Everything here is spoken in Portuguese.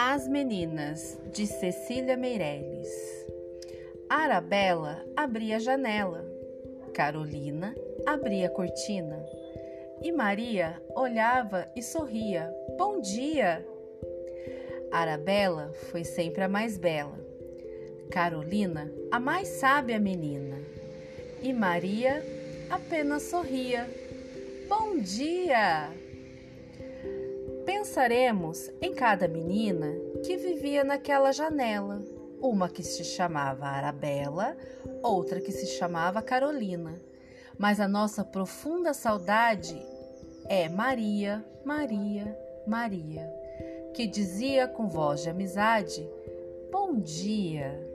As Meninas, de Cecília Meirelles. Arabella abria a janela, Carolina abria a cortina e Maria olhava e sorria. Bom dia! Arabella foi sempre a mais bela, Carolina a mais sábia menina e Maria apenas sorria. Bom dia! Pensaremos em cada menina que vivia naquela janela, uma que se chamava Arabella, outra que se chamava Carolina. Mas a nossa profunda saudade é Maria, Maria, Maria, que dizia com voz de amizade: Bom dia!